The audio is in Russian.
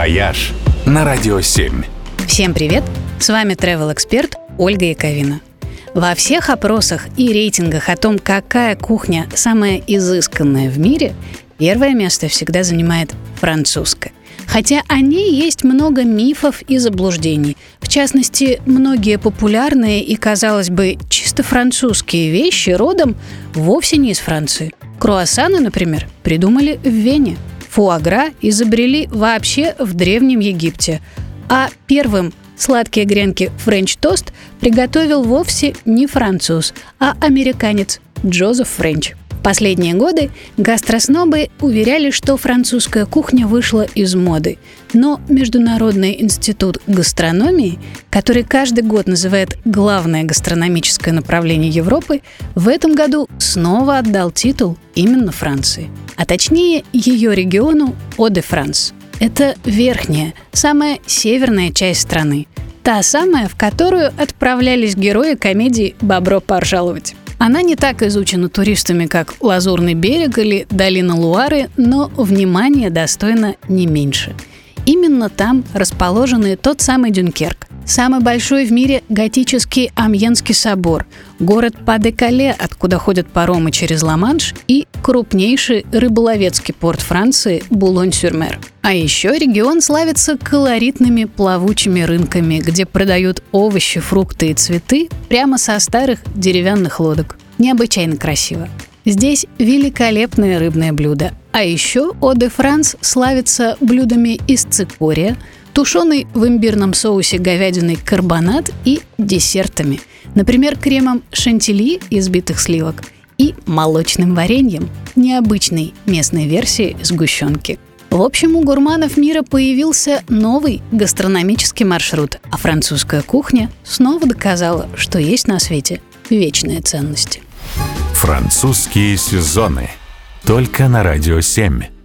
«Вояж» на Радио 7. Всем привет! С вами travel эксперт Ольга Яковина. Во всех опросах и рейтингах о том, какая кухня самая изысканная в мире, первое место всегда занимает французская. Хотя о ней есть много мифов и заблуждений. В частности, многие популярные и, казалось бы, чисто французские вещи родом вовсе не из Франции. Круассаны, например, придумали в Вене. Фуагра изобрели вообще в Древнем Египте. А первым сладкие гренки French toast приготовил вовсе не француз, а американец Джозеф Френч. Последние годы гастроснобы уверяли, что французская кухня вышла из моды. Но Международный институт гастрономии, который каждый год называет главное гастрономическое направление Европы, в этом году снова отдал титул именно Франции. А точнее ее региону О-де-Франс. Это верхняя, самая северная часть страны. Та самая, в которую отправлялись герои комедии «Бобро поржаловать». Она не так изучена туристами, как Лазурный берег или Долина Луары, но внимание достойно не меньше. Именно там расположен тот самый Дюнкерк, самый большой в мире готический Амьенский собор, город Падекале, откуда ходят паромы через Ла-Манш, и крупнейший рыболовецкий порт Франции Булонь-Сюрмер. А еще регион славится колоритными плавучими рынками, где продают овощи, фрукты и цветы прямо со старых деревянных лодок. Необычайно красиво. Здесь великолепные рыбные блюда. А еще Оде Франс славится блюдами из цикория, тушеный в имбирном соусе говядиной карбонат и десертами. Например, кремом шантили из битых сливок и молочным вареньем, необычной местной версии сгущенки. В общем, у гурманов мира появился новый гастрономический маршрут, а французская кухня снова доказала, что есть на свете вечные ценности. Французские сезоны. Только на Радио 7.